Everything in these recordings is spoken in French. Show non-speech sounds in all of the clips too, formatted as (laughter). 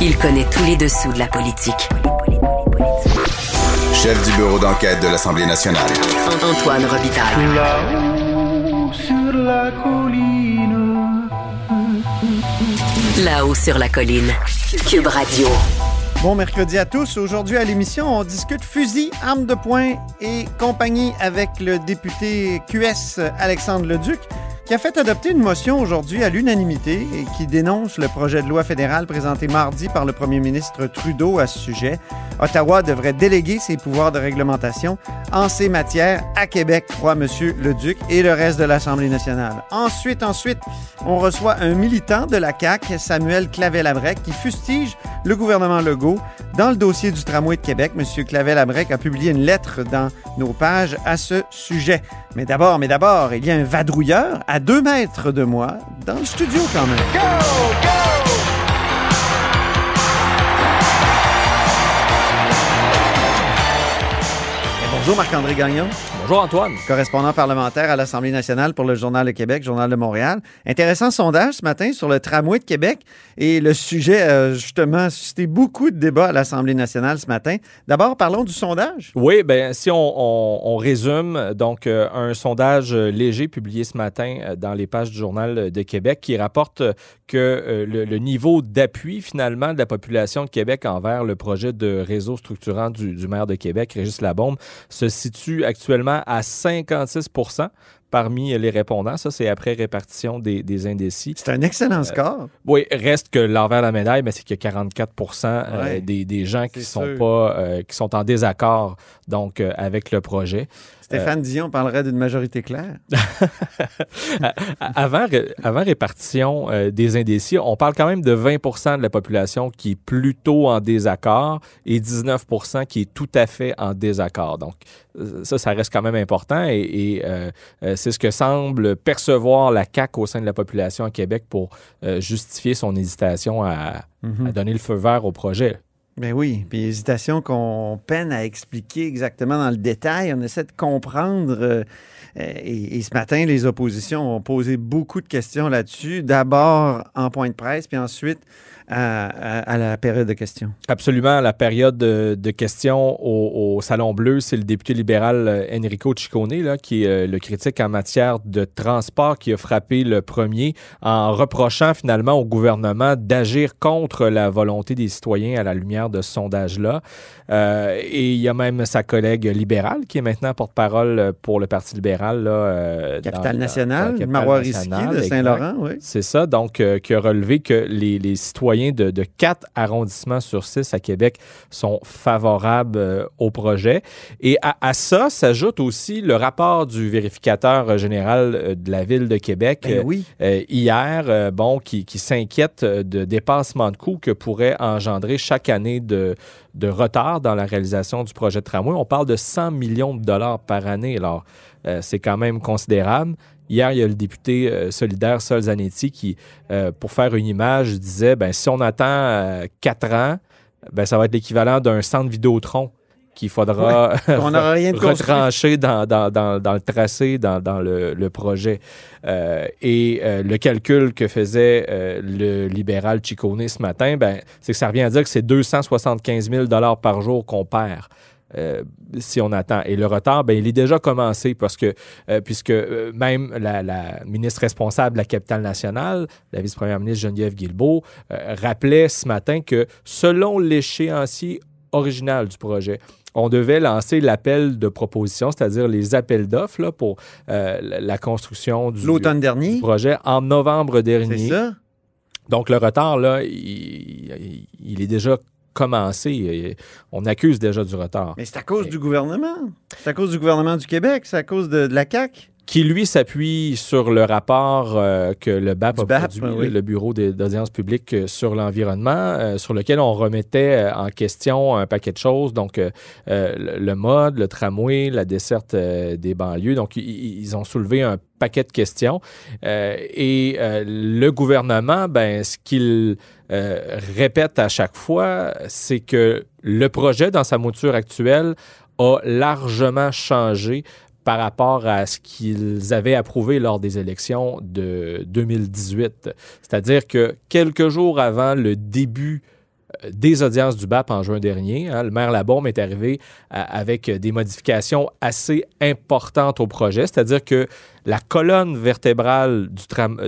Il connaît tous les dessous de la politique. Chef du bureau d'enquête de l'Assemblée nationale. Antoine Robitaille. Là-haut sur la colline. Là-haut sur la colline. Cube Radio. Bon mercredi à tous. Aujourd'hui à l'émission, on discute fusil, armes de poing et compagnie avec le député QS Alexandre Leduc qui a fait adopter une motion aujourd'hui à l'unanimité et qui dénonce le projet de loi fédéral présenté mardi par le premier ministre Trudeau à ce sujet. Ottawa devrait déléguer ses pouvoirs de réglementation en ces matières à Québec, croit M. Leduc et le reste de l'Assemblée nationale. Ensuite, ensuite, on reçoit un militant de la CAQ, Samuel Clavel-Abrec, qui fustige le gouvernement Legault. Dans le dossier du tramway de Québec, M. Clavel-Abrec a publié une lettre dans nos pages à ce sujet. Mais d'abord, mais d'abord, il y a un vadrouilleur à deux mètres de moi, dans le studio quand même. Et bonjour Marc-André Gagnon, Bonjour Antoine. correspondant parlementaire à l'Assemblée nationale pour le Journal de Québec, Journal de Montréal. Intéressant sondage ce matin sur le tramway de Québec et le sujet a justement suscité beaucoup de débats à l'Assemblée nationale ce matin. D'abord, parlons du sondage. Oui, ben si on, on- on résume, donc euh, un sondage euh, léger publié ce matin euh, dans les pages du Journal de Québec qui rapporte euh, que euh, le, le niveau d'appui finalement de la population de Québec envers le projet de réseau structurant du, du maire de Québec, Régis Labombe, se situe actuellement à 56% parmi les répondants. Ça, c'est après répartition des, des indécis. C'est un excellent score. Oui, reste que l'envers de la médaille, mais c'est qu'il y a 44 euh, Ouais. des, des gens qui sont sûr. pas euh, qui sont en désaccord donc euh, avec le projet. Stéphane Dion parlerait d'une majorité claire. (laughs) Avant, ré- avant répartition euh, des indécis, on parle quand même de 20% de la population qui est plutôt en désaccord et 19 qui est tout à fait en désaccord. Donc, euh, ça, ça reste quand même important et, et, euh, euh, c'est ce que semble percevoir la CAQ au sein de la population à Québec pour euh, justifier son hésitation à, à donner le feu vert au projet. Ben oui, puis hésitation qu'on peine à expliquer exactement dans le détail. On essaie de comprendre. euh, et, et ce matin, les oppositions ont posé beaucoup de questions là-dessus. D'abord en point de presse, puis ensuite à, la période de questions. Absolument. La période de, questions au, Salon Bleu, c'est le député libéral euh, Enrico Ciccone, qui est euh, le critique en matière de transport, qui a frappé le premier en reprochant finalement au gouvernement d'agir contre la volonté des citoyens à la lumière de ce sondage-là. Euh, et il y a même sa collègue libérale, qui est maintenant porte-parole euh, pour le Parti libéral. Là, euh, Capitale dans- dans nationale, capitale Marois nationale, de. Saint-Laurent, oui. C'est ça, donc, euh, qui a relevé que les, les citoyens de, de quatre arrondissements sur six à Québec sont favorables euh, au projet. Et à, à ça s'ajoute aussi le rapport du vérificateur général de la Ville de Québec Ben oui. euh, hier, bon, qui, qui s'inquiète de dépassement de coûts que pourrait engendrer chaque année de, de retard dans la réalisation du projet de tramway. On parle de 100 millions de dollars par année. Alors, euh, c'est quand même considérable. Hier, il y a le député euh, solidaire Sol Zanetti qui, euh, pour faire une image, disait ben, si on attend quatre ans, ben, ça va être l'équivalent d'un centre Vidéotron qu'il faudra (laughs) On n'aura rien de construit. retrancher dans, dans, dans, dans le tracé, dans, dans le, le projet. Euh, et euh, le calcul que faisait euh, le libéral Ciccone ce matin, ben, c'est que ça revient à dire que c'est 275 000 par jour qu'on perd. Euh, si on attend. Et le retard, ben, il est déjà commencé parce que, euh, puisque euh, même la, la ministre responsable de la capitale nationale, la vice-première ministre Geneviève Guilbeault, rappelait ce matin que selon l'échéancier original du projet, on devait lancer l'appel de proposition, c'est-à-dire les appels d'offres pour la construction du, L'automne du dernier, projet en novembre c'est dernier. ça? Donc, le retard, là, il, il- il est déjà commencé. Il- On accuse déjà du retard. Mais c'est à cause du gouvernement. C'est à cause du gouvernement du Québec. C'est à cause de, de la CAQ. Qui lui s'appuie sur le rapport euh, que le BAP Du a BAP, produit, oui. le Bureau d'audience publique euh, sur l'environnement, euh, sur lequel on remettait en question un paquet de choses, donc euh, le, mode, le tramway, la desserte des banlieues. Donc, ils ont soulevé un paquet de questions. Et le gouvernement, ben, ce qu'il répète à chaque fois, c'est que le projet, dans sa mouture actuelle, a largement changé par rapport à ce qu'ils avaient approuvé lors des élections de 2018. C'est-à-dire que quelques jours avant le début des audiences du BAP en juin dernier. Hein. Le maire Labaume est arrivé avec des modifications assez importantes au projet, c'est-à-dire que la colonne vertébrale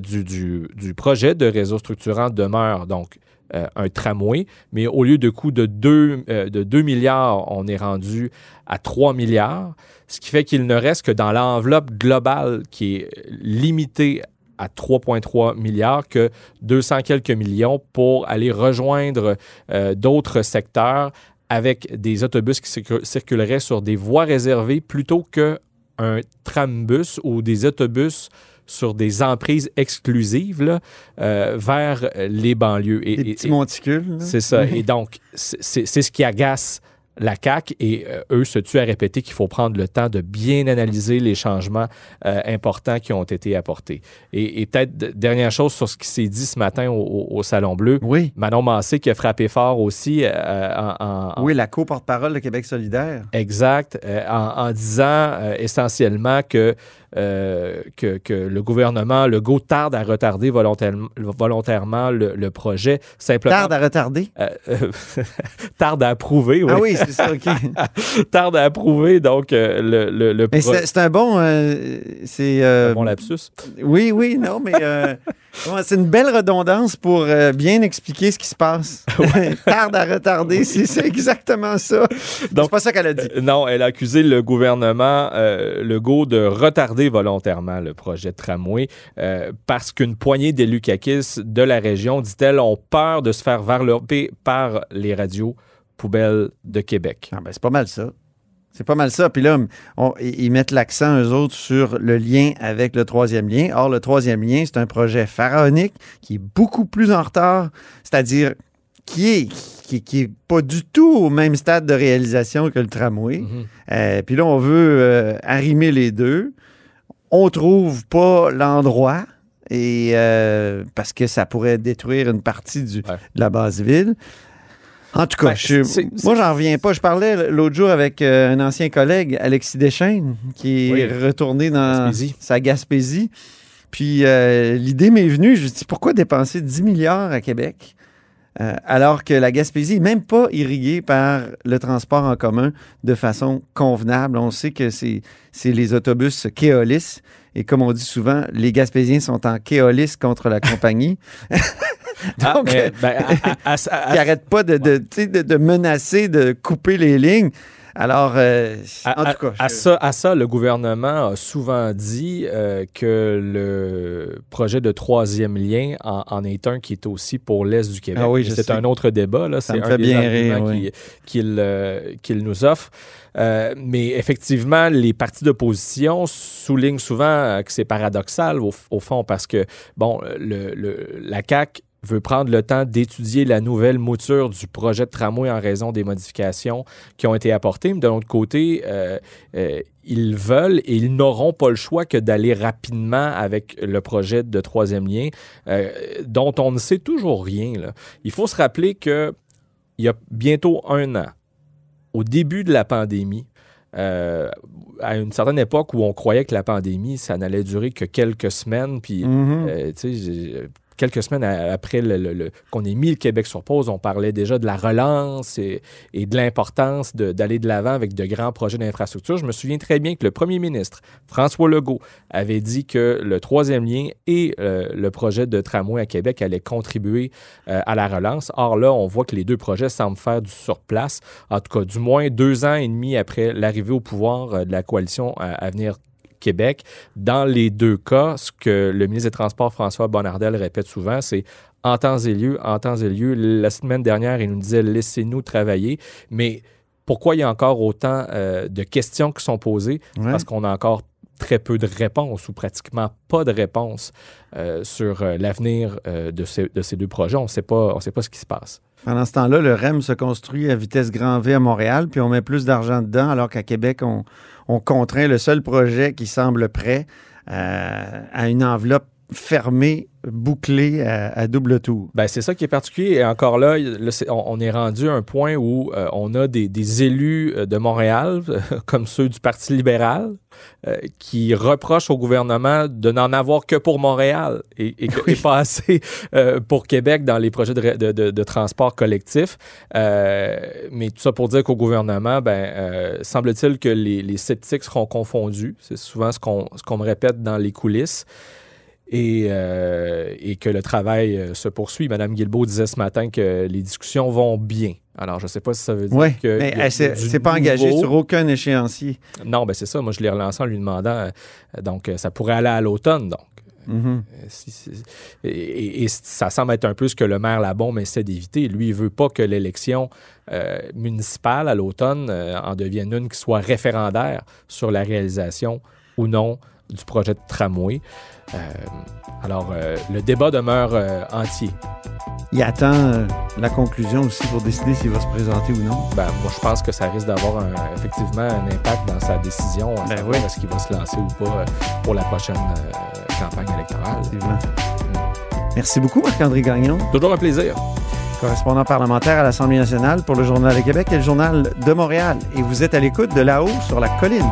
du, du, du projet de réseau structurant demeure donc euh, un tramway, mais au lieu de coût de 2, euh, de 2 milliards, on est rendu à 3 milliards, ce qui fait qu'il ne reste que dans l'enveloppe globale qui est limitée à 3,3 milliards que 200 quelques millions pour aller rejoindre euh, d'autres secteurs avec des autobus qui circuleraient sur des voies réservées plutôt qu'un trambus ou des autobus sur des emprises exclusives là, euh, vers les banlieues. Et, des petits monticules. C'est ça. Et donc, c'est ce qui agace la CAC et euh, eux se tuent à répéter qu'il faut prendre le temps de bien analyser les changements euh, importants qui ont été apportés. Et, peut-être dernière chose sur ce qui s'est dit ce matin au, Salon Bleu. Oui. Manon Massé qui a frappé fort aussi euh, en, Oui, la co-porte-parole de Québec solidaire. Exact. en, disant essentiellement que euh, que, que, le gouvernement Legault tarde à retarder volontairement, volontairement le, projet. Simplement, tarde à retarder? Euh, euh, (laughs) tarde à approuver, oui. Ah oui, c'est ça, OK. (laughs) tarde à approuver, donc, le, le, le C'est un bon... c'est un bon lapsus. Oui, oui, non, mais c'est une belle redondance pour bien expliquer ce qui se passe. (laughs) (laughs) tarde à retarder, c'est exactement ça. C'est pas ça qu'elle a dit. non, elle a accusé le gouvernement Legault de retarder volontairement le projet de tramway euh, parce qu'une poignée d'élus caquistes de la région, dit-elle, ont peur de se faire varloper par les radios poubelles de Québec. Ah ben, c'est pas mal ça. C'est pas mal ça. Puis là, ils mettent l'accent, eux autres, sur le lien avec le troisième lien. Or, le troisième lien, c'est un projet pharaonique qui est beaucoup plus en retard, c'est-à-dire qui est, qui, est pas du tout au même stade de réalisation que le tramway. Mm-hmm. Euh, puis là, on veut euh, arrimer les deux on trouve pas l'endroit et euh, parce que ça pourrait détruire une partie du, de la base ville. En tout cas, ben, moi, j'en reviens pas. Je parlais l'autre jour avec euh, un ancien collègue, Alexis Deschaines, qui est retourné dans sa Gaspésie. Puis euh, l'idée m'est venue, je me dis pourquoi dépenser 10 milliards à Québec euh, alors que la Gaspésie n'est même pas irriguée par le transport en commun de façon convenable? On sait que c'est les autobus Keolis. Et comme on dit souvent, les Gaspésiens sont en Keolis contre la compagnie. (laughs) (laughs) Donc, ah, ben, n'arrêtent (laughs) pas de, de, menacer de couper les lignes. Alors, euh, en tout cas. À, ça, à ça, le gouvernement a souvent dit euh, que le projet de troisième lien en, est un qui est aussi pour l'Est du Québec. Ah oui, c'est un autre débat. Là. Ça me fait bien rire. Euh, qu'il nous offre. mais effectivement, les partis d'opposition soulignent souvent que c'est paradoxal au, fond parce que, bon, le, la CAQ veut prendre le temps d'étudier la nouvelle mouture du projet de tramway en raison des modifications qui ont été apportées. Mais de l'autre côté, euh, euh, ils veulent et ils n'auront pas le choix que d'aller rapidement avec le projet de troisième lien, euh, dont on ne sait toujours rien. Il faut se rappeler qu'il y a bientôt un an, au début de la pandémie, à une certaine époque où on croyait que la pandémie, ça n'allait durer que quelques semaines, puis, tu sais, quelques semaines après qu'on ait mis le Québec sur pause, on parlait déjà de la relance et, de l'importance d'aller de l'avant avec de grands projets d'infrastructure. Je me souviens très bien que le premier ministre, François Legault, avait dit que le troisième lien et euh, le projet de tramway à Québec allaient contribuer euh, à la relance. Or là, on voit que les deux projets semblent faire du surplace. En tout cas, du moins deux ans et demi après l'arrivée au pouvoir euh, de la coalition Avenir Québec. Dans les deux cas, ce que le ministre des Transports, François Bonnardel, répète souvent, c'est en temps et lieu, en temps et lieu. La semaine dernière, il nous disait laissez-nous travailler. Mais pourquoi il y a encore autant euh, de questions qui sont posées? Parce qu'on a encore très peu de réponses ou pratiquement pas de réponses euh, sur euh, l'avenir de, ces, de, ces, deux projets. On ne sait pas ce qui se passe. Pendant ce temps-là, le REM se construit à vitesse grand V à Montréal, puis on met plus d'argent dedans, alors qu'à Québec, on, on contraint le seul projet qui semble prêt euh, à une enveloppe fermée bouclé à, à double tour. Ben, c'est ça qui est particulier. Et encore là, on, on est rendu à un point où euh, on a des, des élus euh, de Montréal, (laughs) comme ceux du Parti libéral, euh, qui reprochent au gouvernement de n'en avoir que pour Montréal et, et, (laughs) et pas assez euh, pour Québec dans les projets de, de- de- de transport collectif. Mais tout ça pour dire qu'au gouvernement, ben, semble-t-il que les, les sceptiques seront confondus. C'est souvent ce qu'on ce qu'on me répète dans les coulisses et, euh, et que le travail euh, se poursuit. Madame Guilbeault disait ce matin que les discussions vont bien. Alors, je ne sais pas si ça veut dire Oui, que. mais elle s'est pas engagée sur aucun échéancier. Non, ben c'est ça. Moi, je l'ai relancé en lui demandant. euh, donc, ça pourrait aller à l'automne. Donc, si- et, et- et ça semble être un peu ce que le maire Labombe essaie d'éviter. Lui, il veut pas que l'élection euh, municipale à l'automne euh, en devienne une qui soit référendaire sur la réalisation ou non du projet de tramway. Euh, alors, euh, le débat demeure euh, entier. Il attend la conclusion aussi pour décider s'il va se présenter ou non. Ben, moi, je pense que ça risque d'avoir effectivement un impact dans sa décision. À Ben oui. est-ce qu'il va se lancer ou pas pour la prochaine campagne électorale. Effectivement. Merci beaucoup, Marc-André Gagnon, Toujours un plaisir. correspondant parlementaire à l'Assemblée nationale pour le Journal de Québec et le Journal de Montréal. Et vous êtes à l'écoute de là-haut sur la colline.